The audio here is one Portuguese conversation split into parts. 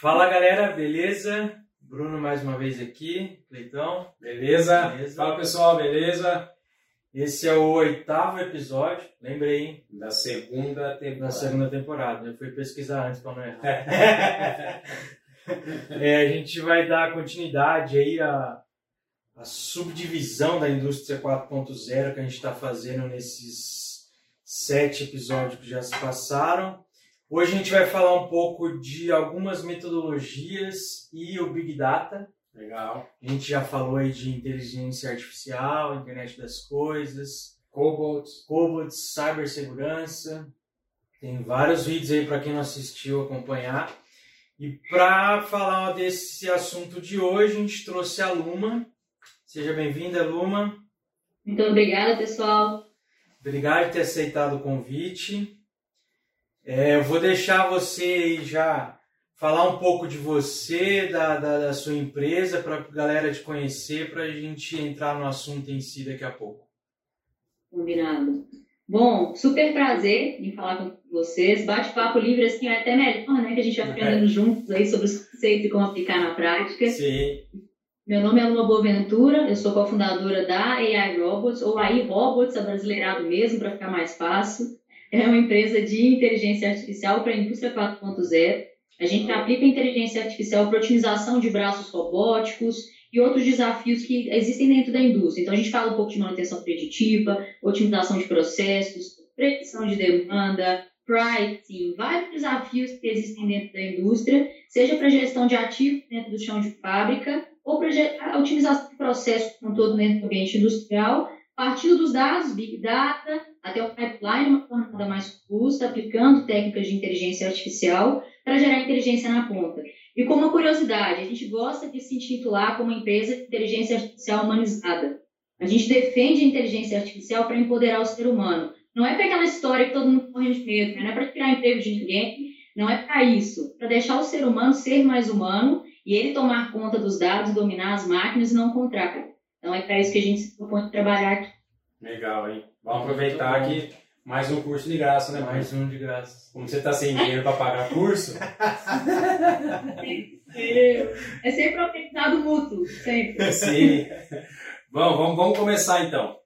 Fala galera, beleza? Bruno mais uma vez aqui, Leitão. Beleza? Beleza. Fala pessoal, beleza? Esse é o oitavo episódio, lembrei, hein? Da segunda Da temporada. segunda temporada. Eu fui pesquisar antes para não errar. É, a gente vai dar continuidade aí à, à subdivisão da indústria 4.0 que a gente está fazendo nesses sete episódios que já se passaram. Hoje a gente vai falar um pouco de algumas metodologias e o Big Data. Legal. A gente já falou aí de inteligência artificial, internet das coisas, Cobalt. cobots, cibersegurança. Tem vários vídeos aí para quem não assistiu acompanhar. E para falar desse assunto de hoje, a gente trouxe a Luma. Seja bem-vinda, Luma. Muito obrigada, pessoal. Obrigado por ter aceitado o convite. É, eu vou deixar você aí já falar um pouco de você, da, da, da sua empresa, para a galera te conhecer, para a gente entrar no assunto em si daqui a pouco. Combinado. Bom, super prazer em falar com vocês. Bate-papo livre assim é até melhor, né? Que a gente vai aprendendo juntos aí sobre os conceitos e como aplicar na prática. Sim. Meu nome é Luma Boaventura, eu sou cofundadora da AI Robots, ou AI Robots, abrasileirado mesmo, para ficar mais fácil. É uma empresa de inteligência artificial para a indústria 4.0. A gente aplica inteligência artificial para otimização de braços robóticos e outros desafios que existem dentro da indústria. Então, a gente fala um pouco de manutenção preditiva, otimização de processos, predição de demanda, pricing, vários desafios que existem dentro da indústria, seja para gestão de ativos dentro do chão de fábrica ou para a otimização de processos como todo dentro do ambiente industrial, partindo dos dados, Big Data, até o pipeline, uma jornada mais robusta, aplicando técnicas de inteligência artificial para gerar inteligência na ponta. E como uma curiosidade, a gente gosta de se intitular como empresa de inteligência artificial humanizada. A gente defende a inteligência artificial para empoderar o ser humano. Não é para aquela história que todo mundo morre de medo, né? não é para tirar emprego de ninguém, não é para isso. Para deixar o ser humano ser mais humano e ele tomar conta dos dados, dominar as máquinas e não o contrário. Então é para isso que a gente se propõe trabalhar aqui. Legal, hein? Vamos aproveitar que mais um curso de graça, né, mais Mais um de graça. Como você tá sem dinheiro para pagar curso, É sempre aprendizado mútuo, sempre. sim. Bom, vamos, vamos começar então.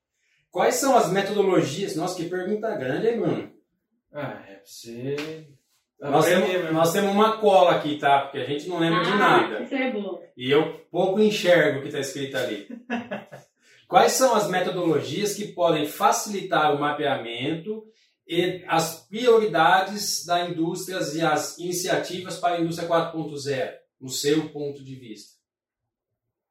Quais são as metodologias? Nossa, que pergunta grande, hein, mano? Ah, é pra você. Nós aprender temos, mesmo. nós temos uma cola aqui, tá? Porque a gente não lembra de Ah, nada. Isso é bom. E eu pouco enxergo o que está escrito ali. Quais são as metodologias que podem facilitar o mapeamento e as prioridades da indústria e as iniciativas para a indústria 4.0, no seu ponto de vista?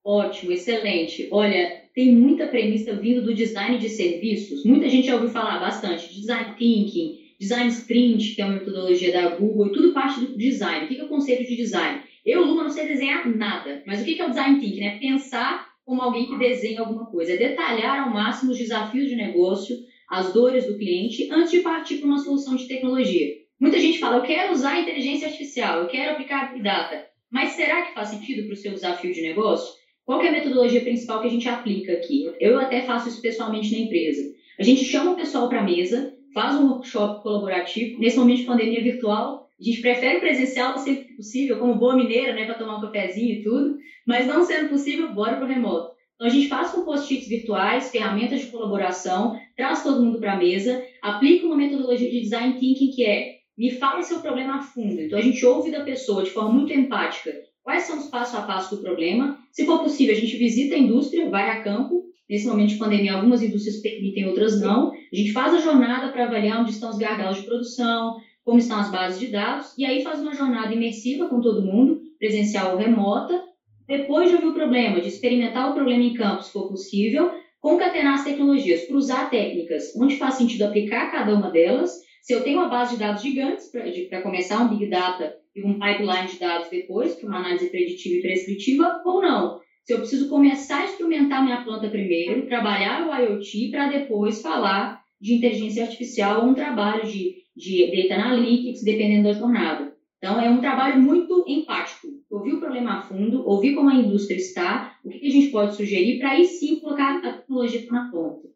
Ótimo, excelente. Olha, tem muita premissa vindo do design de serviços. Muita gente já ouviu falar bastante de design thinking, design sprint, que é uma metodologia da Google, e tudo parte do design. O que é o conceito de design? Eu, Luma, não sei desenhar nada, mas o que é o design thinking? É pensar como alguém que desenha alguma coisa, é detalhar ao máximo os desafios de negócio, as dores do cliente, antes de partir para uma solução de tecnologia. Muita gente fala, eu quero usar inteligência artificial, eu quero aplicar Big Data, mas será que faz sentido para o seu desafio de negócio? Qual é a metodologia principal que a gente aplica aqui? Eu até faço isso pessoalmente na empresa. A gente chama o pessoal para a mesa, faz um workshop colaborativo. Nesse momento de pandemia virtual, a gente prefere o presencial sempre que possível, como boa mineira, né, para tomar um cafezinho e tudo. Mas não sendo possível, bora para o remoto. Então a gente faz com post-its virtuais, ferramentas de colaboração, traz todo mundo para a mesa, aplica uma metodologia de design thinking que é me fala seu problema a fundo. Então a gente ouve da pessoa de forma muito empática quais são os passo a passo do problema. Se for possível, a gente visita a indústria, vai a campo. Nesse momento de pandemia, algumas indústrias permitem, outras não. A gente faz a jornada para avaliar onde estão os gargalos de produção, como estão as bases de dados, e aí faz uma jornada imersiva com todo mundo, presencial ou remota. Depois de ouvir o problema, de experimentar o problema em campo, se for possível, concatenar as tecnologias, cruzar técnicas, onde faz sentido aplicar cada uma delas. Se eu tenho uma base de dados gigantes para começar um Big Data e um pipeline de dados depois, para uma análise preditiva e prescritiva, ou não. Se eu preciso começar a instrumentar minha planta primeiro, trabalhar o IoT para depois falar de inteligência artificial ou um trabalho de, de data analytics, dependendo da jornada. Então, é um trabalho muito empático. Ouvir o problema a fundo, ouvir como a indústria está, o que a gente pode sugerir para aí sim colocar a tecnologia na ponta.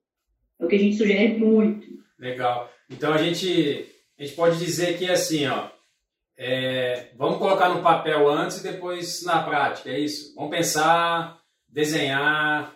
É o que a gente sugere muito. Legal. Então a gente, a gente pode dizer que assim, ó, é, vamos colocar no papel antes e depois na prática, é isso? Vamos pensar, desenhar.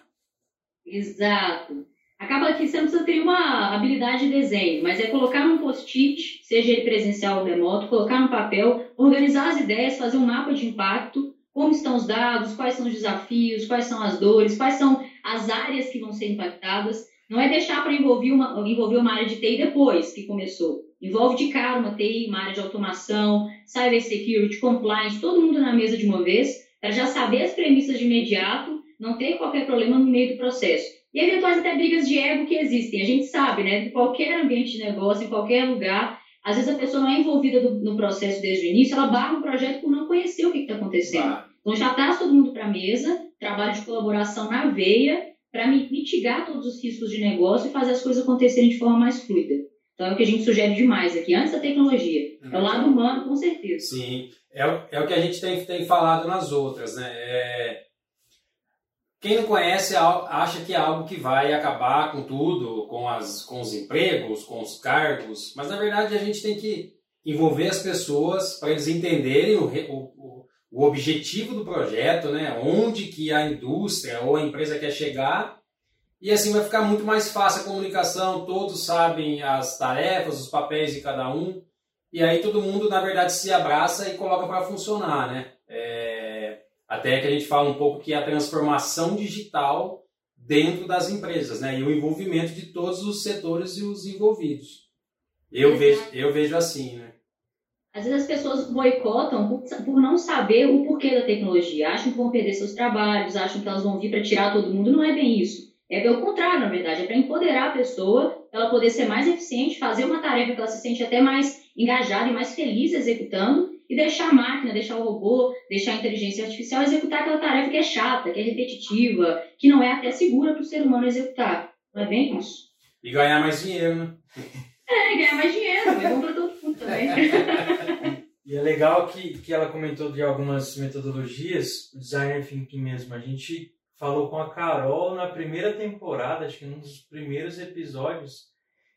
Exato. Acaba que você não precisa ter uma habilidade de desenho, mas é colocar num post-it, seja ele presencial ou remoto, colocar no papel, organizar as ideias, fazer um mapa de impacto, como estão os dados, quais são os desafios, quais são as dores, quais são as áreas que vão ser impactadas. Não é deixar para envolver uma, envolver uma área de TI depois que começou. Envolve de cara uma TI, uma área de automação, cybersecurity, compliance, todo mundo na mesa de uma vez, para já saber as premissas de imediato, não ter qualquer problema no meio do processo e eventuais até brigas de ego que existem. A gente sabe, né? Em qualquer ambiente de negócio, em qualquer lugar, às vezes a pessoa não é envolvida do, no processo desde o início, ela barra o projeto por não conhecer o que está acontecendo. Ah. Então já traz todo mundo para a mesa, trabalho de colaboração na veia, para mitigar todos os riscos de negócio e fazer as coisas acontecerem de forma mais fluida. Então é o que a gente sugere demais aqui, antes da tecnologia. É o lado humano, com certeza. Sim, é o, é o que a gente tem, tem falado nas outras, né? É, quem não conhece acha que é algo que vai acabar com tudo, com, as, com os empregos, com os cargos, mas na verdade a gente tem que envolver as pessoas para eles entenderem o, o, o objetivo do projeto, né? onde que a indústria ou a empresa quer chegar, e assim vai ficar muito mais fácil a comunicação, todos sabem as tarefas, os papéis de cada um, e aí todo mundo, na verdade, se abraça e coloca para funcionar, né? Até que a gente fala um pouco que é a transformação digital dentro das empresas, né? E o envolvimento de todos os setores e os envolvidos. Eu vejo, eu vejo assim, né? Às vezes as pessoas boicotam por, por, não saber o porquê da tecnologia. Acham que vão perder seus trabalhos, acham que elas vão vir para tirar todo mundo. Não é bem isso. É pelo contrário, na verdade. É para empoderar a pessoa, ela poder ser mais eficiente, fazer uma tarefa que ela se sente até mais engajada e mais feliz executando e deixar a máquina, deixar o robô, deixar a inteligência artificial executar aquela tarefa que é chata, que é repetitiva, que não é até segura para o ser humano executar. Não é bem isso? E ganhar mais dinheiro, né? É, ganhar mais dinheiro, é bom para todo mundo também. E é legal que, que ela comentou de algumas metodologias, designer thinking mesmo. A gente falou com a Carol na primeira temporada, acho que num dos primeiros episódios,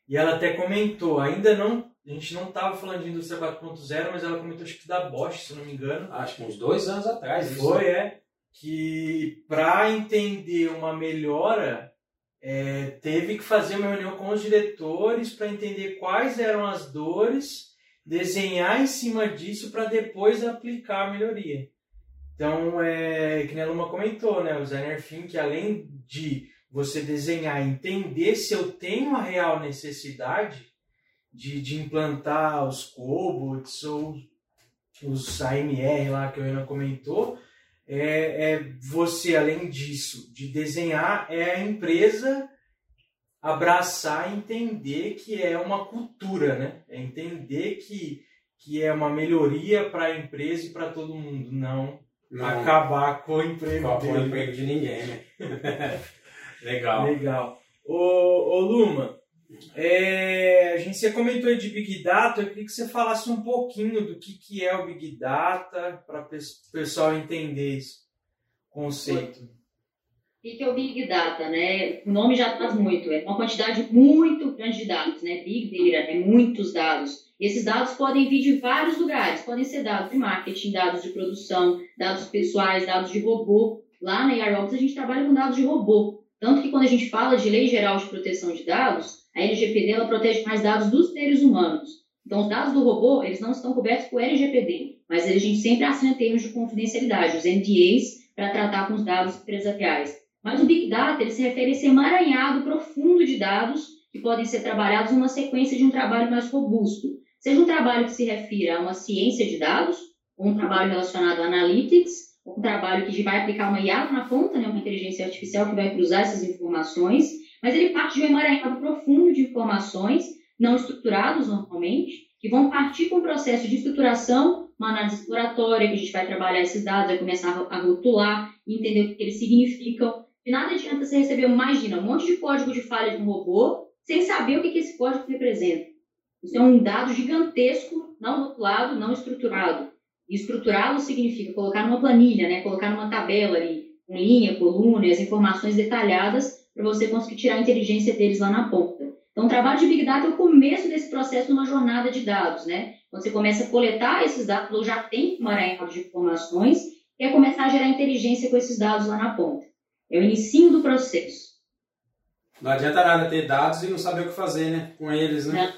e ela até comentou, ainda não a gente não estava falando de indústria 4.0, mas ela comentou acho que da Bosch, se não me engano. Acho que uns dois anos atrás. Foi, isso. é. Que para entender uma melhora, é, teve que fazer uma reunião com os diretores para entender quais eram as dores, desenhar em cima disso para depois aplicar a melhoria. Então, é, que a Luma comentou, né, o designer que além de você desenhar, entender se eu tenho a real necessidade, de, de implantar os cobots ou os AMR lá que a Ana comentou, é, é, você, além disso, de desenhar, é a empresa abraçar entender que é uma cultura, né? É entender que, que é uma melhoria para a empresa e para todo mundo, não, não, acabar com o emprego com o emprego de ninguém, né? Legal. Legal. Ô, ô Luma, é, a gente você comentou de Big Data, eu queria que você falasse um pouquinho do que, que é o Big Data, para o pessoal entender esse conceito. O que é o Big Data? Né? O nome já traz muito, é uma quantidade muito grande de dados, né? Big Data, é muitos dados. Esses dados podem vir de vários lugares, podem ser dados de marketing, dados de produção, dados pessoais, dados de robô. Lá na Aerobox a gente trabalha com dados de robô. Tanto que quando a gente fala de Lei Geral de Proteção de Dados, a LGPD ela protege mais dados dos seres humanos. Então, os dados do robô, eles não estão cobertos por LGPD, mas a gente sempre assina termos de confidencialidade, os NDAs, para tratar com os dados empresariais. Mas o Big Data, ele se refere a esse emaranhado profundo de dados que podem ser trabalhados numa sequência de um trabalho mais robusto. Seja um trabalho que se refira a uma ciência de dados, ou um trabalho relacionado a analytics, ou um trabalho que vai aplicar uma IA na ponta, né, uma inteligência artificial que vai cruzar essas informações, mas ele parte de um emaranhado profundo de informações, não estruturados normalmente, que vão partir com o processo de estruturação, uma análise exploratória, que a gente vai trabalhar esses dados, vai começar a rotular, entender o que eles significam. De nada adianta você receber, imagina, um monte de código de falha de um robô, sem saber o que esse código representa. Isso é um dado gigantesco, não rotulado, não estruturado. E estruturá-lo significa colocar numa planilha, né? colocar numa tabela ali, com linha, coluna e as informações detalhadas para você conseguir tirar a inteligência deles lá na ponta. Então, o trabalho de Big Data é o começo desse processo numa jornada de dados, né? Quando você começa a coletar esses dados, ou já tem uma arrancada de informações, e é começar a gerar inteligência com esses dados lá na ponta. É o início do processo. Não adianta nada ter dados e não saber o que fazer, né? Com eles, né? Não,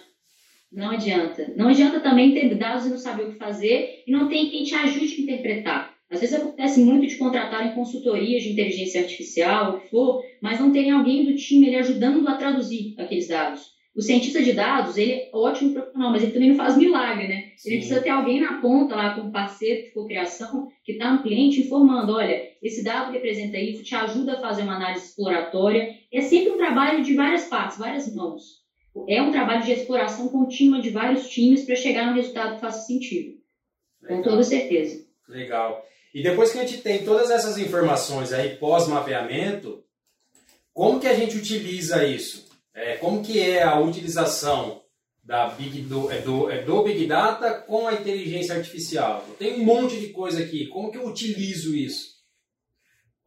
não adianta. Não adianta também ter dados e não saber o que fazer e não tem quem te ajude a interpretar. Às vezes acontece muito de contratarem consultorias de inteligência artificial, o que for, mas não terem alguém do time ele ajudando a traduzir aqueles dados. O cientista de dados, ele é ótimo profissional, mas ele também não faz milagre, né? Sim. Ele precisa ter alguém na ponta lá, como parceiro de cocriação, que está no cliente informando, olha, esse dado representa isso, te ajuda a fazer uma análise exploratória. É sempre um trabalho de várias partes, várias mãos. É um trabalho de exploração contínua de vários times para chegar num resultado que faça sentido. Legal. Com toda certeza. Legal. E depois que a gente tem todas essas informações aí pós-mapeamento, como que a gente utiliza isso? É, como que é a utilização da Big, do, é do, é do Big Data com a inteligência artificial? Tem um monte de coisa aqui. Como que eu utilizo isso?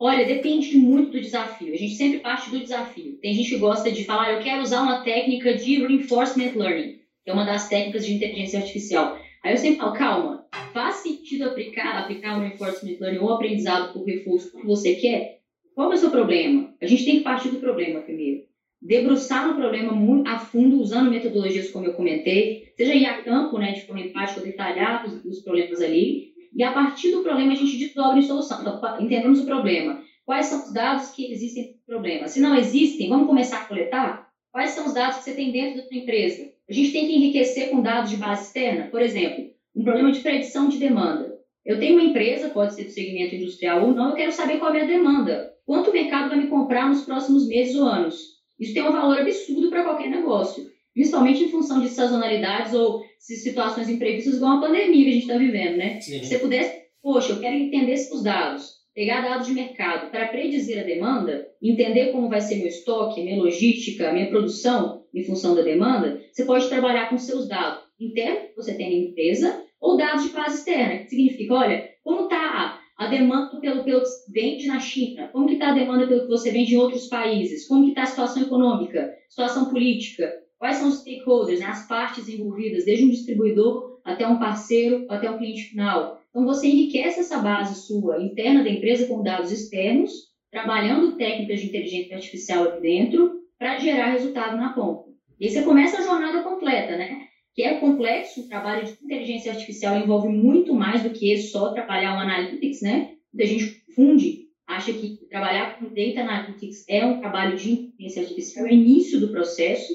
Olha, depende muito do desafio. A gente sempre parte do desafio. Tem gente que gosta de falar, eu quero usar uma técnica de reinforcement learning, que é uma das técnicas de inteligência artificial. Aí eu sempre falo, calma, faz sentido aplicar, aplicar um reinforcement learning ou aprendizado por reforço que você quer? Qual é o seu problema? A gente tem que partir do problema primeiro. Debruçar no problema muito a fundo, usando metodologias como eu comentei, seja ir a campo, né, de forma empática, detalhar os, os problemas ali, e a partir do problema a gente descobre em solução. Então, entendemos o problema. Quais são os dados que existem no problema? Se não existem, vamos começar a coletar? Quais são os dados que você tem dentro da sua empresa? A gente tem que enriquecer com dados de base externa. Por exemplo, um problema de predição de demanda. Eu tenho uma empresa, pode ser do segmento industrial ou não, eu quero saber qual é a demanda. Quanto o mercado vai me comprar nos próximos meses ou anos? Isso tem um valor absurdo para qualquer negócio, principalmente em função de sazonalidades ou situações imprevistas, igual a pandemia que a gente está vivendo, né? Sim. Se você pudesse, poxa, eu quero entender esses dados, pegar dados de mercado para predizer a demanda, entender como vai ser meu estoque, minha logística, minha produção em função da demanda, você pode trabalhar com seus dados internos que você tem na empresa ou dados de base externa, que significa, olha, como está a demanda pelo, que vende na China, como está a demanda pelo que você vende em outros países, como está a situação econômica, situação política, quais são os stakeholders, né, as partes envolvidas, desde um distribuidor até um parceiro, até um cliente final. Então, você enriquece essa base sua interna da empresa com dados externos, trabalhando técnicas de inteligência artificial aqui dentro, para gerar resultado na ponta. E aí você começa a jornada completa, né? Que é complexo, o trabalho de inteligência artificial envolve muito mais do que só trabalhar o analytics, né? Muita gente funde, acha que trabalhar com data analytics é um trabalho de inteligência artificial, é o início do processo.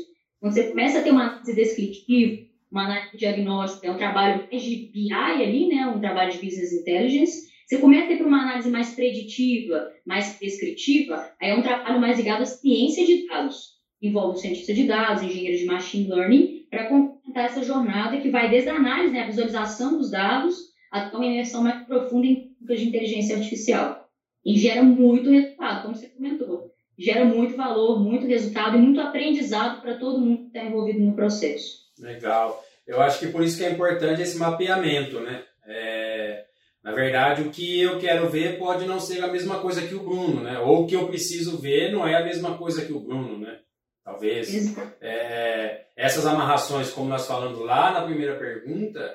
Quando você começa a ter uma análise descritiva, uma análise diagnóstica, é um trabalho mais de BI ali, né? Um trabalho de business intelligence. Você começa a para uma análise mais preditiva, mais prescritiva, aí é um trabalho mais ligado à ciência de dados envolve o cientista de dados, engenheiro de machine learning, para completar essa jornada que vai desde a análise, né, a visualização dos dados, até uma imersão mais profunda em de inteligência artificial. E gera muito resultado, como você comentou. Gera muito valor, muito resultado e muito aprendizado para todo mundo que está envolvido no processo. Legal. Eu acho que por isso que é importante esse mapeamento, né? É, na verdade, o que eu quero ver pode não ser a mesma coisa que o Bruno, né? Ou o que eu preciso ver não é a mesma coisa que o Bruno, né? Talvez é, essas amarrações, como nós falamos lá na primeira pergunta,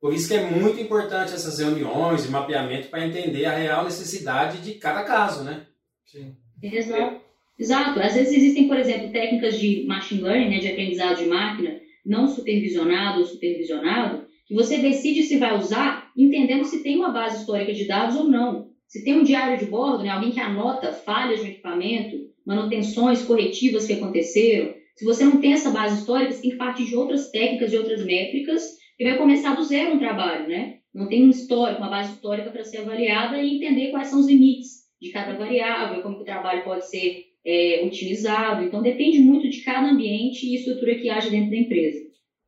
por isso que é muito importante essas reuniões e mapeamento para entender a real necessidade de cada caso, né? Sim. Exato. Exato. Às vezes existem, por exemplo, técnicas de machine learning, né, de aprendizado de máquina, não supervisionado ou supervisionado, que você decide se vai usar entendendo se tem uma base histórica de dados ou não. Se tem um diário de bordo, né, alguém que anota falhas de um equipamento, manutenções corretivas que aconteceram. Se você não tem essa base histórica, você tem que partir de outras técnicas, de outras métricas, e vai começar do zero um trabalho, né? Não tem um histórico, uma base histórica para ser avaliada e entender quais são os limites de cada variável, como o trabalho pode ser é, utilizado. Então, depende muito de cada ambiente e estrutura que haja dentro da empresa.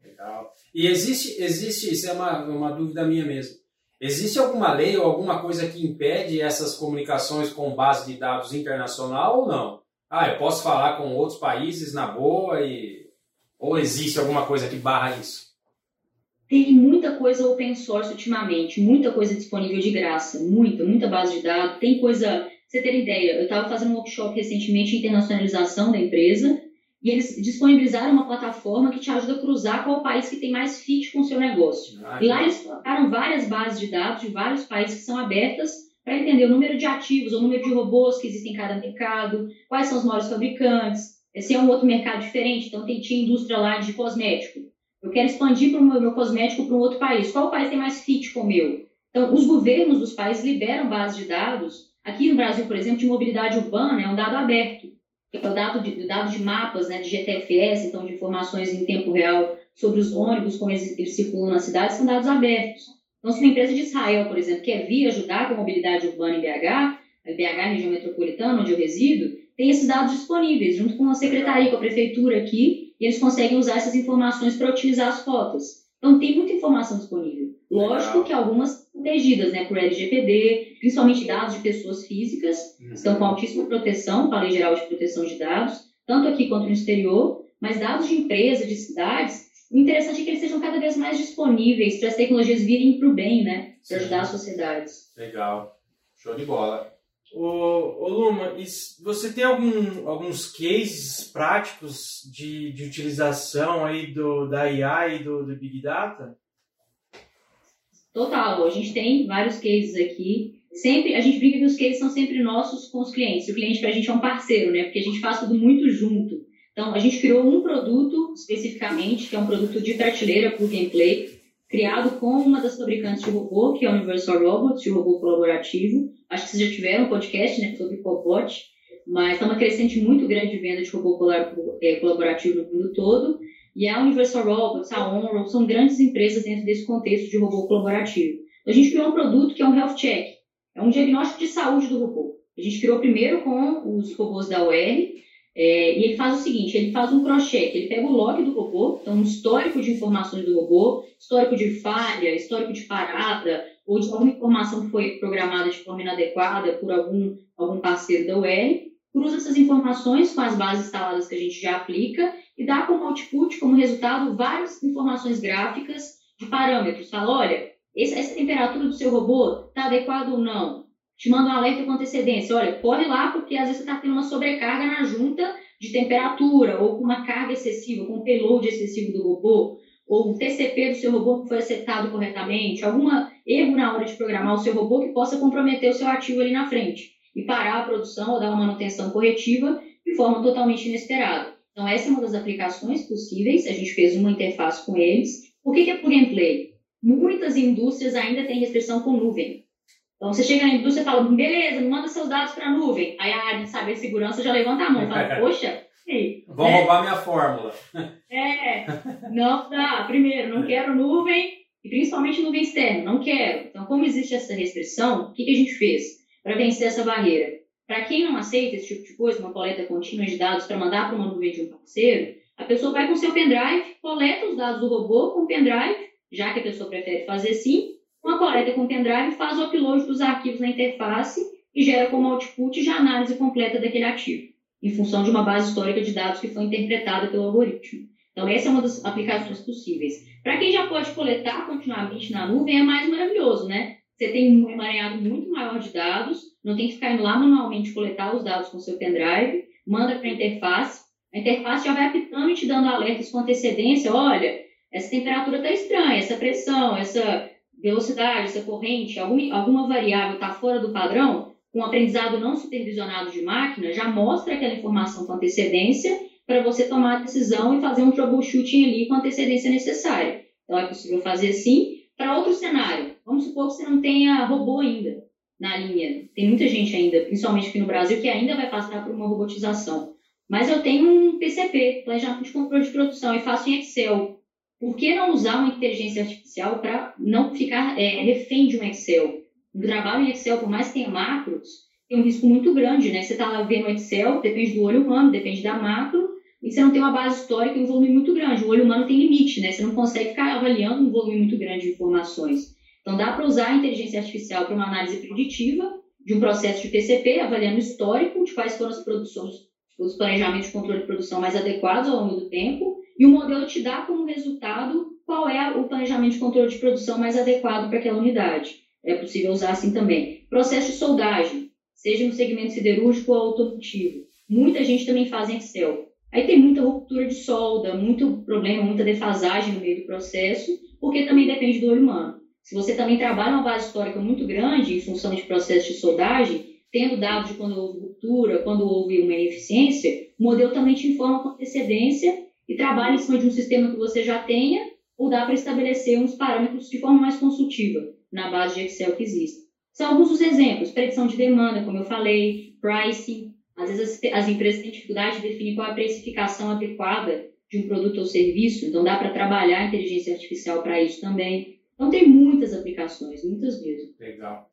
Legal. E existe, existe isso é uma, uma dúvida minha mesmo, Existe alguma lei ou alguma coisa que impede essas comunicações com base de dados internacional ou não? Ah, eu posso falar com outros países na boa e ou existe alguma coisa que barra isso? Tem muita coisa open source ultimamente, muita coisa disponível de graça, muita, muita base de dados. Tem coisa você ter ideia, eu estava fazendo um workshop recentemente de internacionalização da empresa e eles disponibilizaram uma plataforma que te ajuda a cruzar qual país que tem mais fit com o seu negócio. Ah, e lá eles colocaram várias bases de dados de vários países que são abertas para entender o número de ativos, o número de robôs que existem em cada mercado, quais são os maiores fabricantes, se é um outro mercado diferente, então tem, tinha indústria lá de cosmético. Eu quero expandir para o meu, meu cosmético para um outro país. Qual país tem mais fit com o meu? Então, os governos dos países liberam bases de dados. Aqui no Brasil, por exemplo, de mobilidade urbana é um dado aberto, é o dado de, dado de mapas, né, de GTFS, então de informações em tempo real sobre os ônibus, como eles, eles circulam na cidade, são dados abertos. Então, se uma empresa de Israel, por exemplo, quer vir ajudar com a mobilidade urbana em BH, BH região metropolitana, onde eu resido, tem esses dados disponíveis, junto com a secretaria, com a prefeitura aqui, e eles conseguem usar essas informações para otimizar as rotas. Então, tem muita informação disponível. Lógico que algumas protegidas né, por LGPD, principalmente dados de pessoas físicas, uhum. estão com altíssima proteção, com a Lei Geral de Proteção de Dados, tanto aqui quanto no exterior, mas dados de empresas, de cidades, o interessante é que eles sejam cada vez mais disponíveis para as tecnologias virem para o bem, né? Para ajudar as sociedades. Legal. Show de bola. Ô, ô Luma, você tem algum, alguns cases práticos de, de utilização aí do, da IA e do, do Big Data? Total, a gente tem vários cases aqui. Sempre, a gente brinca que os cases são sempre nossos com os clientes. O cliente para a gente é um parceiro, né? Porque a gente faz tudo muito junto. Então, a gente criou um produto especificamente, que é um produto de prateleira plug and play, criado com uma das fabricantes de robô, que é a Universal Robots, de robô colaborativo. Acho que vocês já tiveram um podcast né, sobre Cobot, mas está uma crescente muito grande de venda de robô é, colaborativo no mundo todo. E a Universal Robots, a Onroll, são grandes empresas dentro desse contexto de robô colaborativo. A gente criou um produto que é um Health Check, é um diagnóstico de saúde do robô. A gente criou primeiro com os robôs da UR, é, e ele faz o seguinte, ele faz um cross-check, ele pega o log do robô, então um histórico de informações do robô, histórico de falha, histórico de parada, ou de alguma informação que foi programada de forma inadequada por algum, algum parceiro da UR, cruza essas informações com as bases instaladas que a gente já aplica e dá como output, como resultado, várias informações gráficas de parâmetros. Fala, olha, essa temperatura do seu robô está adequada ou não? Te manda um alerta com antecedência. Olha, corre lá porque às vezes você está tendo uma sobrecarga na junta de temperatura ou com uma carga excessiva, com um payload excessivo do robô, ou o TCP do seu robô que foi acertado corretamente, algum erro na hora de programar o seu robô que possa comprometer o seu ativo ali na frente e parar a produção ou dar uma manutenção corretiva de forma totalmente inesperada. Então, essa é uma das aplicações possíveis. A gente fez uma interface com eles. Que, que é plug and play? Muitas indústrias ainda têm restrição com nuvem. Então, você chega na indústria e fala, beleza, manda seus dados para a nuvem. Aí a área de saber segurança já levanta a mão e fala, poxa, ei, Vão é, roubar minha fórmula. É, não dá. Primeiro, não quero nuvem, e principalmente nuvem externa, não quero. Então, como existe essa restrição, o que, que a gente fez para vencer essa barreira? Para quem não aceita esse tipo de coisa, uma coleta contínua de dados para mandar para uma nuvem de um parceiro, a pessoa vai com seu pendrive, coleta os dados do robô com o pendrive, já que a pessoa prefere fazer assim, uma coleta com pendrive faz o upload dos arquivos na interface e gera como output já análise completa daquele ativo, em função de uma base histórica de dados que foi interpretada pelo algoritmo. Então, essa é uma das aplicações possíveis. Para quem já pode coletar continuamente na nuvem, é mais maravilhoso, né? Você tem um emaranhado muito maior de dados, não tem que ficar indo lá manualmente coletar os dados com seu pendrive, manda para a interface, a interface já vai apitando e te dando alertas com antecedência, olha, essa temperatura está estranha, essa pressão, essa velocidade, essa corrente, alguma, alguma variável está fora do padrão, com aprendizado não supervisionado de máquina, já mostra aquela informação com antecedência para você tomar a decisão e fazer um troubleshooting ali com a antecedência necessária. Então, é possível fazer assim. Para outro cenário, vamos supor que você não tenha robô ainda na linha. Tem muita gente ainda, principalmente aqui no Brasil, que ainda vai passar por uma robotização. Mas eu tenho um PCP, planejamento de controle de produção, e faço em Excel. Por que não usar uma inteligência artificial para não ficar é, refém de um Excel? O trabalho em Excel, por mais que tenha macros, tem um risco muito grande, né? Você está lá vendo o Excel, depende do olho humano, depende da macro, e você não tem uma base histórica e um volume muito grande. O olho humano tem limite, né? Você não consegue ficar avaliando um volume muito grande de informações. Então, dá para usar a inteligência artificial para uma análise preditiva de um processo de PCP, avaliando o histórico de quais foram as produções, os planejamentos de controle de produção mais adequados ao longo do tempo, e o modelo te dá como resultado qual é o planejamento de controle de produção mais adequado para aquela unidade. É possível usar assim também. Processo de soldagem. seja no segmento siderúrgico ou automotivo. Muita gente também faz em Excel. Aí tem muita ruptura de solda, muito problema, muita defasagem no meio do processo, porque também depende do olho humano. Se você também trabalha uma base histórica muito grande em função de processo de soldagem, tendo dados de quando houve ruptura, quando houve uma ineficiência, o modelo também te informa com antecedência e trabalha em cima de um sistema que você já tenha, ou dá para estabelecer uns parâmetros de forma mais consultiva na base de Excel que existe. São alguns dos exemplos: predição de demanda, como eu falei, pricing. Às vezes as, as empresas têm dificuldade de definir qual é a precificação adequada de um produto ou serviço, então dá para trabalhar a inteligência artificial para isso também. Então tem muitas aplicações, muitas mesmo. Legal.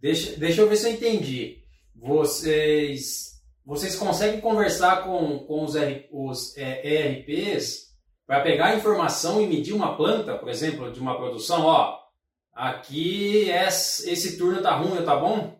Deixa, deixa eu ver se eu entendi. Vocês, vocês conseguem conversar com, com os, R, os é, ERPs para pegar a informação e medir uma planta, por exemplo, de uma produção? Ó, aqui esse turno tá ruim, tá bom?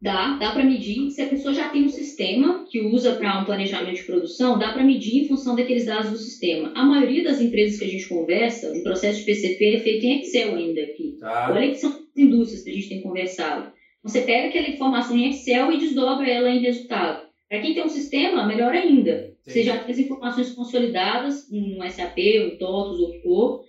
Dá, dá para medir. Se a pessoa já tem um sistema que usa para um planejamento de produção, dá para medir em função daqueles dados do sistema. A maioria das empresas que a gente conversa, o processo de PCP é feito em Excel ainda aqui. Tá. Olha que são as indústrias que a gente tem conversado. Você pega aquela informação em Excel e desdobra ela em resultado. Para quem tem um sistema, melhor ainda. Sim. Você já tem as informações consolidadas no SAP, um TOTOS ou o que for,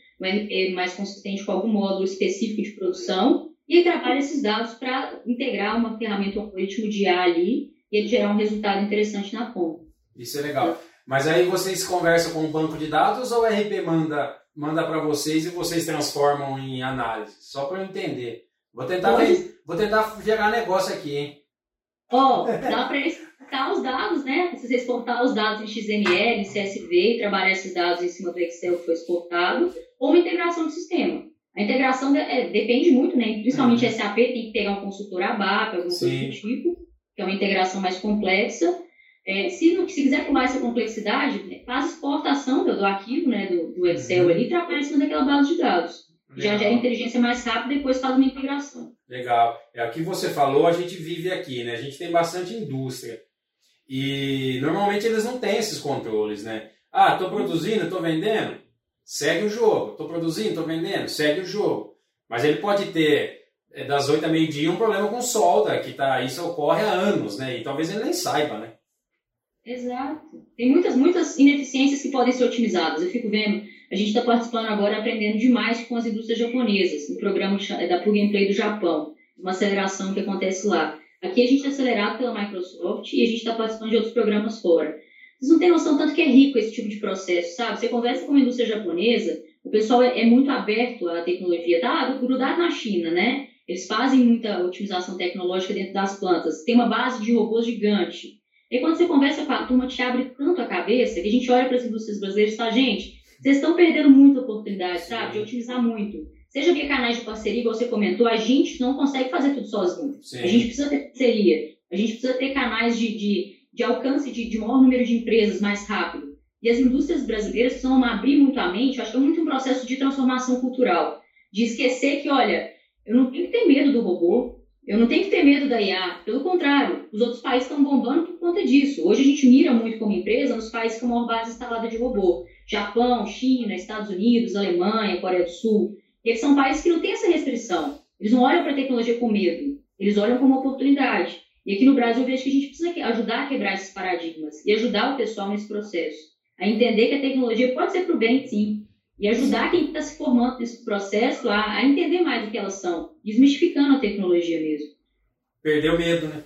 mais consistente com algum módulo específico de produção, e trabalha esses dados para integrar uma ferramenta, um algoritmo de IA ali, e ele gerar um resultado interessante na ponta. Isso é legal. Mas aí vocês conversam com o banco de dados ou o RP manda, manda para vocês e vocês transformam em análise? Só para eu entender. Vou tentar, ver, vou tentar gerar negócio aqui, hein? Ó, oh, dá para exportar os dados, né? Você exportar os dados em XML, CSV e trabalhar esses dados em cima do Excel que foi exportado, ou uma integração de sistema. A integração de, é, depende muito, né? Principalmente uhum. SAP tem que pegar um consultor ABAP, alguma Sim. coisa do tipo, que é uma integração mais complexa. É, se, se quiser pular essa complexidade, né, faz exportação do, do arquivo, né, do, do Excel uhum. ali e trabalha em cima daquela base de dados. Já gera inteligência mais rápida e depois faz uma integração. Legal. É o que você falou, a gente vive aqui, né? A gente tem bastante indústria. E normalmente eles não têm esses controles, né? Ah, estou produzindo, estou vendendo, segue o jogo. Estou produzindo, estou vendendo, segue o jogo. Mas ele pode ter é, das 8 a meio-dia um problema com solda, que tá, isso ocorre há anos, né? E talvez ele nem saiba, né? Exato. Tem muitas, muitas ineficiências que podem ser otimizadas. Eu fico vendo a gente está participando agora, aprendendo demais com as indústrias japonesas, no programa da Plug and Play do Japão, uma aceleração que acontece lá. Aqui a gente é acelerado pela Microsoft e a gente está participando de outros programas fora. Vocês não têm noção tanto que é rico esse tipo de processo, sabe? Você conversa com uma indústria japonesa, o pessoal é, é muito aberto à tecnologia, tá grudado na China, né? Eles fazem muita otimização tecnológica dentro das plantas. Tem uma base de robôs gigante. E quando você conversa com a turma, te abre tanto a cabeça que a gente olha para as indústrias brasileiras e fala, gente, vocês estão perdendo muita oportunidade, sabe? De otimizar muito. Seja via canais de parceria, igual você comentou, a gente não consegue fazer tudo sozinho. Sim. A gente precisa ter parceria. A gente precisa ter canais de, de, de alcance de, de maior número de empresas mais rápido. E as indústrias brasileiras precisam abrir muito a mente. Eu acho que é muito um processo de transformação cultural. De esquecer que, olha, eu não tenho que ter medo do robô, eu não tenho que ter medo da IA. Pelo contrário, os outros países estão bombando por conta disso. Hoje a gente mira muito como empresa nos países com maior base instalada de robô. Japão, China, Estados Unidos, Alemanha, Coreia do Sul. Eles são países que não têm essa restrição. Eles não olham para a tecnologia com medo. Eles olham como oportunidade. E aqui no Brasil eu vejo que a gente precisa ajudar a quebrar esses paradigmas e ajudar o pessoal nesse processo. A entender que a tecnologia pode ser para o bem, sim. E ajudar quem está se formando nesse processo a, a entender mais o que elas são, desmistificando a tecnologia mesmo. Perdeu medo, né?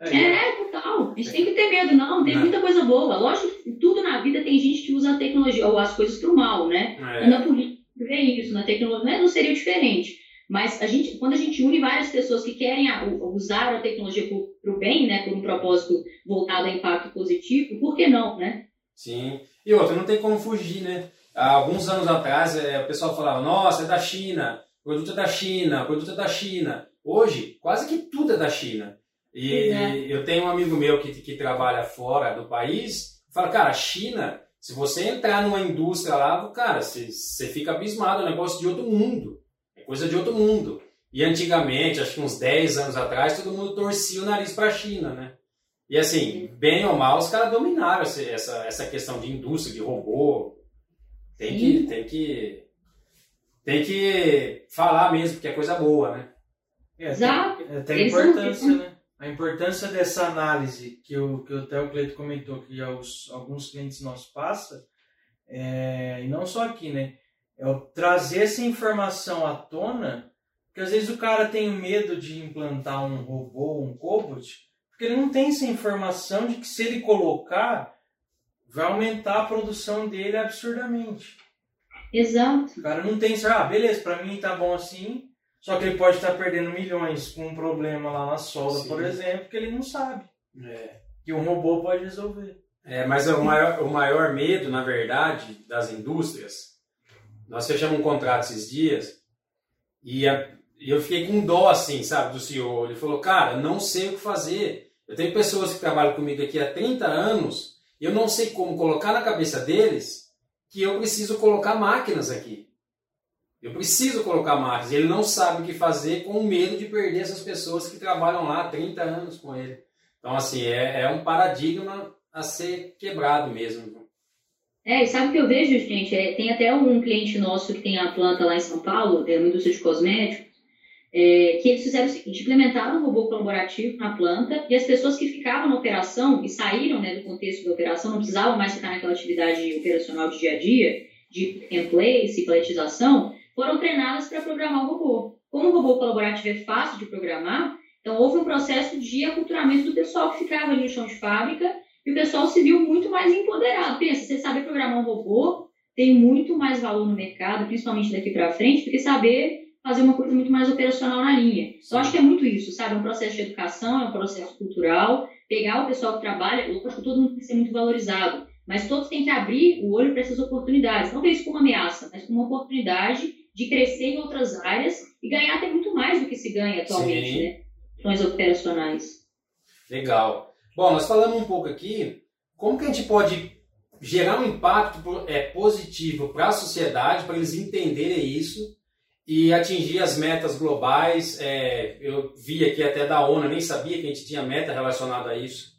É, total. A gente tem que ter medo, não. Tem não. muita coisa boa. Lógico que tudo na vida tem gente que usa a tecnologia, ou as coisas para o mal, né? É. Na política vê isso, na tecnologia né? não seria diferente. Mas a gente, quando a gente une várias pessoas que querem a, usar a tecnologia para o bem, né, por um propósito voltado a impacto positivo, por que não, né? Sim. E outra, não tem como fugir, né? Há alguns anos atrás, é, o pessoal falava, nossa, é da China, produto é da China, produto é da China. Hoje, quase que tudo é da China. E é. eu tenho um amigo meu que, que trabalha fora do país, fala, cara, China, se você entrar numa indústria lá, cara, você, você fica abismado, é um negócio de outro mundo. É coisa de outro mundo. E antigamente, acho que uns 10 anos atrás, todo mundo torcia o nariz para a China, né? E assim, bem ou mal, os caras dominaram essa, essa questão de indústria, de robô. Tem que, tem que, tem que falar mesmo que é coisa boa, né? É, Exato. Tem, tem são- importância, né? A importância dessa análise que o, que até o Cleito comentou que os, alguns clientes nossos passam, é, e não só aqui, né? É trazer essa informação à tona, porque às vezes o cara tem medo de implantar um robô, um cobot, porque ele não tem essa informação de que se ele colocar, vai aumentar a produção dele absurdamente. Exato. O cara não tem, ah, beleza, pra mim tá bom assim, só que ele pode estar perdendo milhões com um problema lá na solda, Sim. por exemplo, que ele não sabe. É. Que um robô pode resolver. É, mas o maior, o maior medo, na verdade, das indústrias, nós fechamos um contrato esses dias e a- eu fiquei com dó, assim, sabe, do senhor. Ele falou, cara, não sei o que fazer. Eu tenho pessoas que trabalham comigo aqui há 30 anos e eu não sei como colocar na cabeça deles que eu preciso colocar máquinas aqui. Eu preciso colocar. E ele não sabe o que fazer com medo de perder essas pessoas que trabalham lá há 30 anos com ele. Então, assim, é, é um paradigma a ser quebrado mesmo. É, e sabe o que eu vejo, gente? É, tem até um cliente nosso que tem a planta lá em São Paulo, é uma indústria de cosméticos, é, que eles fizeram o seguinte, implementaram um robô colaborativo na planta e as pessoas que ficavam na operação e saíram né, do contexto da operação, não precisavam mais ficar naquela atividade operacional de dia a dia, de templates e paletização, foram treinadas para programar o robô. Como o robô colaborativo é fácil de programar, então houve um processo de aculturamento do pessoal que ficava ali no chão de fábrica e o pessoal se viu muito mais empoderado. Pensa, você saber programar um robô tem muito mais valor no mercado, principalmente daqui para frente, do que saber fazer uma coisa muito mais operacional na linha. Eu acho que é muito isso, sabe? É um processo de educação, é um processo cultural. Pegar o pessoal que trabalha, eu acho que todo mundo tem que ser muito valorizado, mas todos têm que abrir o olho para essas oportunidades. Não ver isso como uma ameaça, mas como uma oportunidade de crescer em outras áreas e ganhar até muito mais do que se ganha atualmente, Sim. né? Questões operacionais. Legal. Bom, nós falamos um pouco aqui como que a gente pode gerar um impacto é, positivo para a sociedade, para eles entenderem isso e atingir as metas globais. É, eu vi aqui até da ONU, nem sabia que a gente tinha meta relacionada a isso.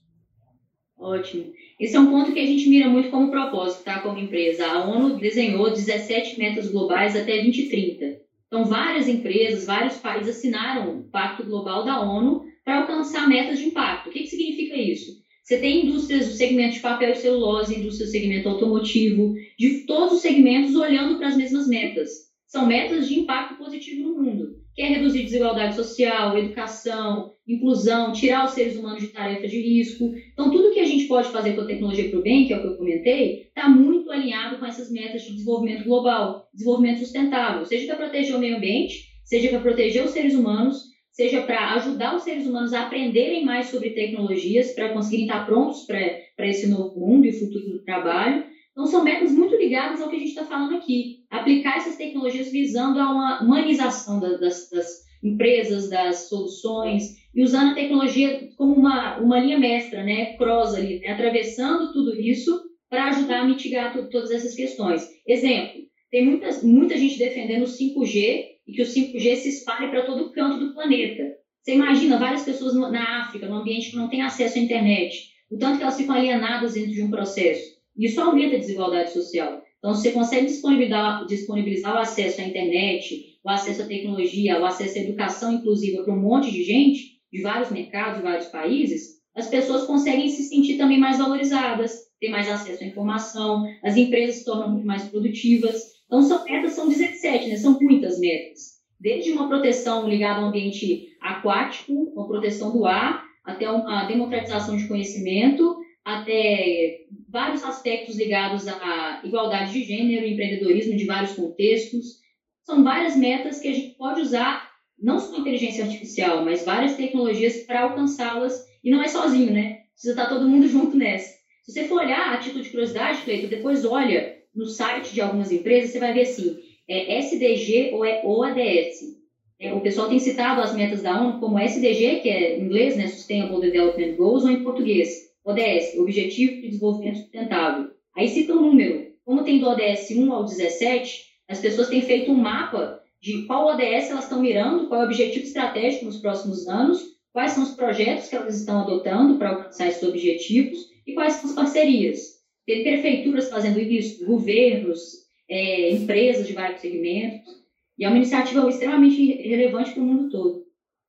Ótimo. Esse é um ponto que a gente mira muito como propósito, tá? Como empresa. A ONU desenhou 17 metas globais até 2030. Então, várias empresas, vários países assinaram o Pacto Global da ONU para alcançar metas de impacto. O que, que significa isso? Você tem indústrias do segmento de papel e celulose, indústria do segmento automotivo, de todos os segmentos olhando para as mesmas metas. São metas de impacto positivo no mundo, que é reduzir desigualdade social, educação, inclusão, tirar os seres humanos de tarefa de risco. Então, tudo que a gente pode fazer com a tecnologia para o bem, que é o que eu comentei, está muito alinhado com essas metas de desenvolvimento global, desenvolvimento sustentável, seja para proteger o meio ambiente, seja para proteger os seres humanos, seja para ajudar os seres humanos a aprenderem mais sobre tecnologias, para conseguirem estar prontos para esse novo mundo e futuro do trabalho. Então, são metas muito ligadas ao que a gente está falando aqui. Aplicar essas tecnologias visando a uma humanização da- das, das empresas, das soluções, e usando a tecnologia como uma, uma linha mestra, né, cross ali, né, atravessando tudo isso para ajudar a mitigar to- todas essas questões. Exemplo, tem muitas, muita gente defendendo o 5G e que o 5G se espalhe para todo canto do planeta. Você imagina várias pessoas na África, num ambiente que não tem acesso à internet, o tanto que elas ficam alienadas dentro de um processo. Isso aumenta a desigualdade social. Então, se você consegue disponibilizar, disponibilizar o acesso à internet, o acesso à tecnologia, o acesso à educação inclusiva para um monte de gente, de vários mercados, de vários países, as pessoas conseguem se sentir também mais valorizadas, ter mais acesso à informação, as empresas se tornam muito mais produtivas. Então, são metas, são 17, né? são muitas metas. Desde uma proteção ligada ao ambiente aquático, uma proteção do ar, até uma democratização de conhecimento, até vários aspectos ligados à igualdade de gênero, empreendedorismo de vários contextos. São várias metas que a gente pode usar, não só inteligência artificial, mas várias tecnologias para alcançá-las. E não é sozinho, né? Precisa estar todo mundo junto nessa. Se você for olhar a título de curiosidade, Cleiton, depois olha no site de algumas empresas, você vai ver assim, é SDG ou é ODS. É, o pessoal tem citado as metas da ONU como SDG, que é em inglês, né, Sustainable Development Goals, ou em português, ODS, Objetivo de Desenvolvimento Sustentável. Aí cita o número. Como tem do ODS 1 ao 17, as pessoas têm feito um mapa de qual ODS elas estão mirando, qual é o objetivo estratégico nos próximos anos, quais são os projetos que elas estão adotando para alcançar esses objetivos e quais são as parcerias. Tem prefeituras fazendo isso, governos, é, empresas de vários segmentos. E é uma iniciativa extremamente relevante para o mundo todo.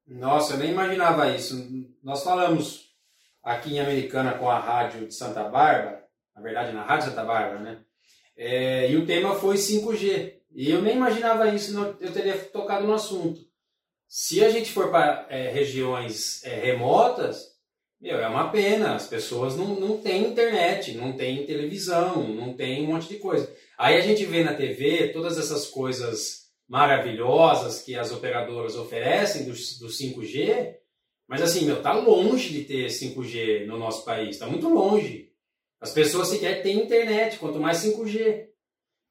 Nossa, eu nem imaginava isso. Nós falamos aqui em Americana com a rádio de Santa Bárbara, na verdade na rádio Santa Bárbara, né? É, e o tema foi 5G. E eu nem imaginava isso, eu teria tocado no assunto. Se a gente for para é, regiões é, remotas, meu, é uma pena. As pessoas não, não têm internet, não têm televisão, não tem um monte de coisa. Aí a gente vê na TV todas essas coisas maravilhosas que as operadoras oferecem do, do 5G, mas assim, meu, tá longe de ter 5G no nosso país, tá muito longe. As pessoas sequer têm internet, quanto mais 5G.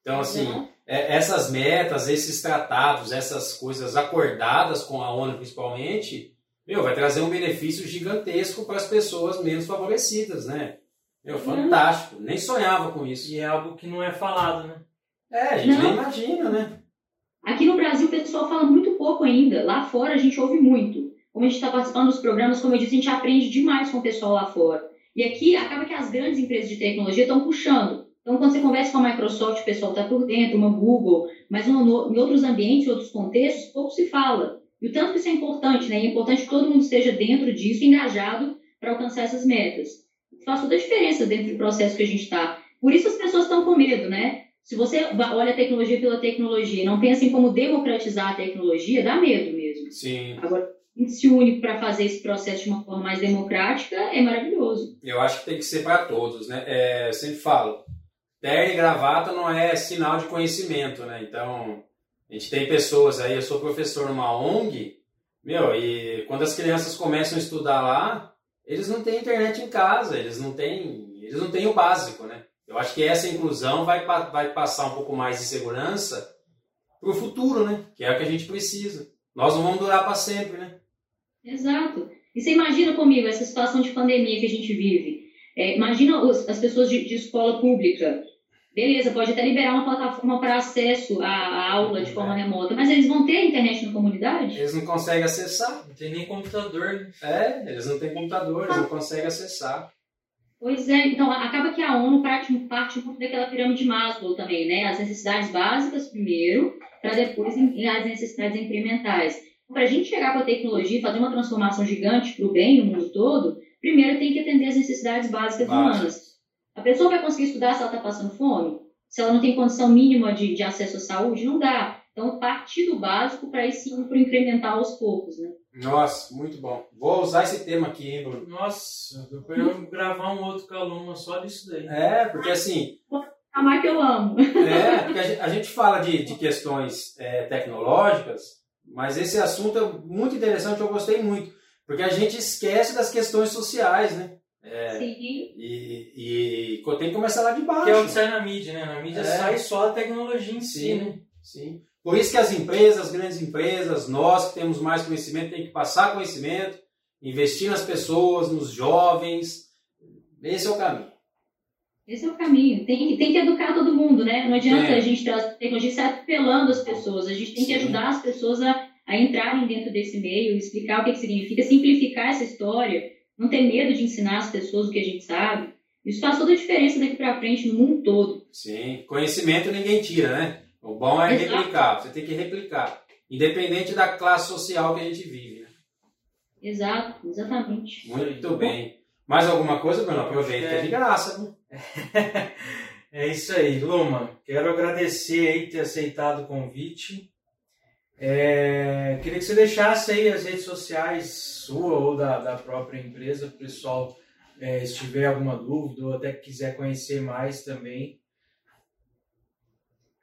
Então, assim, uhum. é, essas metas, esses tratados, essas coisas acordadas com a ONU principalmente, meu, vai trazer um benefício gigantesco para as pessoas menos favorecidas, né? Meu, uhum. fantástico. Nem sonhava com isso. E é algo que não é falado, né? É, a gente não. nem imagina, né? Aqui no Brasil o pessoal fala muito pouco ainda. Lá fora a gente ouve muito. Como a gente está participando dos programas, como eu disse, a gente aprende demais com o pessoal lá fora. E aqui acaba que as grandes empresas de tecnologia estão puxando. Então, quando você conversa com a Microsoft, o pessoal está por dentro, uma Google, mas no, no, em outros ambientes, outros contextos, pouco se fala. E o tanto que isso é importante, né? E é importante que todo mundo esteja dentro disso, engajado para alcançar essas metas. Faz toda a diferença dentro do processo que a gente está. Por isso as pessoas estão com medo, né? Se você olha a tecnologia pela tecnologia não pensa em como democratizar a tecnologia, dá medo mesmo. Sim. Agora, se une para fazer esse processo de uma forma mais democrática, é maravilhoso. Eu acho que tem que ser para todos, né? É, sempre falo, terno e gravata não é sinal de conhecimento, né? Então, a gente tem pessoas aí, eu sou professor numa ONG, meu, e quando as crianças começam a estudar lá, eles não têm internet em casa, eles não têm, eles não têm o básico, né? Eu acho que essa inclusão vai, vai passar um pouco mais de segurança para o futuro, né? Que é o que a gente precisa. Nós não vamos durar para sempre, né? Exato. E você imagina comigo essa situação de pandemia que a gente vive. É, imagina os, as pessoas de, de, escola pública. Beleza, pode até liberar uma plataforma para acesso à aula de forma remota, mas eles vão ter internet na comunidade? Eles não conseguem acessar. Não tem nem computador. É, eles não têm computador, eles não conseguem acessar. Pois é, então acaba que a ONU parte, parte um pouco daquela pirâmide de Maslow também, né? As necessidades básicas primeiro, para depois as necessidades incrementais. Para a gente chegar com a tecnologia e fazer uma transformação gigante para o bem no mundo todo, primeiro tem que atender as necessidades básicas humanas. A pessoa vai conseguir estudar se ela está passando fome? Se ela não tem condição mínima de, de acesso à saúde? Não dá. Então, partir do básico para ir sim para incrementar aos poucos, né? Nossa, muito bom. Vou usar esse tema aqui, hein, Bruno? Nossa, eu vou gravar um outro caluma só disso daí. É, porque assim. A mais que eu amo. É, porque a gente fala de, de questões é, tecnológicas, mas esse assunto é muito interessante, eu gostei muito. Porque a gente esquece das questões sociais, né? É, Sim. E, e tem que começar lá de baixo. Que é o que sai na mídia, né? Na mídia é. sai só a tecnologia em sim, si, né? Sim. Por isso que as empresas, as grandes empresas, nós que temos mais conhecimento, tem que passar conhecimento, investir nas pessoas, nos jovens. Esse é o caminho. Esse é o caminho. Tem, tem que educar todo mundo, né? Não adianta é. a gente trazer tecnologia se atropelando as pessoas. A gente tem que ajudar as pessoas a, a entrarem dentro desse meio, explicar o que, que significa, simplificar essa história, não ter medo de ensinar as pessoas o que a gente sabe. Isso faz toda a diferença daqui para frente no mundo todo. Sim, conhecimento ninguém tira, né? O bom é Exato. replicar, você tem que replicar, independente da classe social que a gente vive. Né? Exato, exatamente. Muito bem. Mais alguma coisa, Bruno? Aproveita, é de graça. é isso aí, Luma. Quero agradecer aí ter aceitado o convite. É, queria que você deixasse aí as redes sociais sua ou da, da própria empresa, para o pessoal, é, se tiver alguma dúvida ou até quiser conhecer mais também.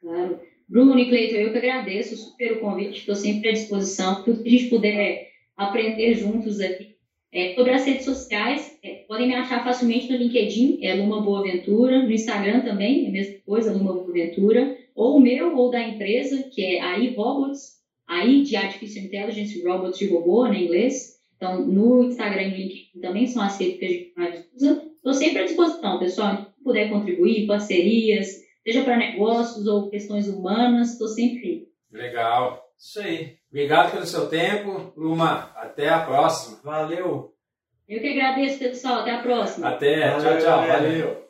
Claro. Bruno e Cleiton, eu que agradeço super o convite, estou sempre à disposição. Tudo que a gente puder aprender juntos aqui. É, sobre as redes sociais, é, podem me achar facilmente no LinkedIn, é Luma Boa Ventura, no Instagram também, é a mesma coisa, Luma Boa Ventura, ou o meu ou da empresa, que é AI Robots, AI de Artificial Intelligence, Robots de robô, né, em inglês. Então, no Instagram e no LinkedIn também são as redes que a gente mais usa. Estou sempre à disposição, pessoal. Se puder contribuir, parcerias, seja para negócios ou questões humanas, estou sempre Legal. Isso aí. Obrigado pelo seu tempo. Luma, até a próxima. Valeu. Eu que agradeço, pessoal. Até a próxima. Até. Valeu, tchau, tchau. Valeu.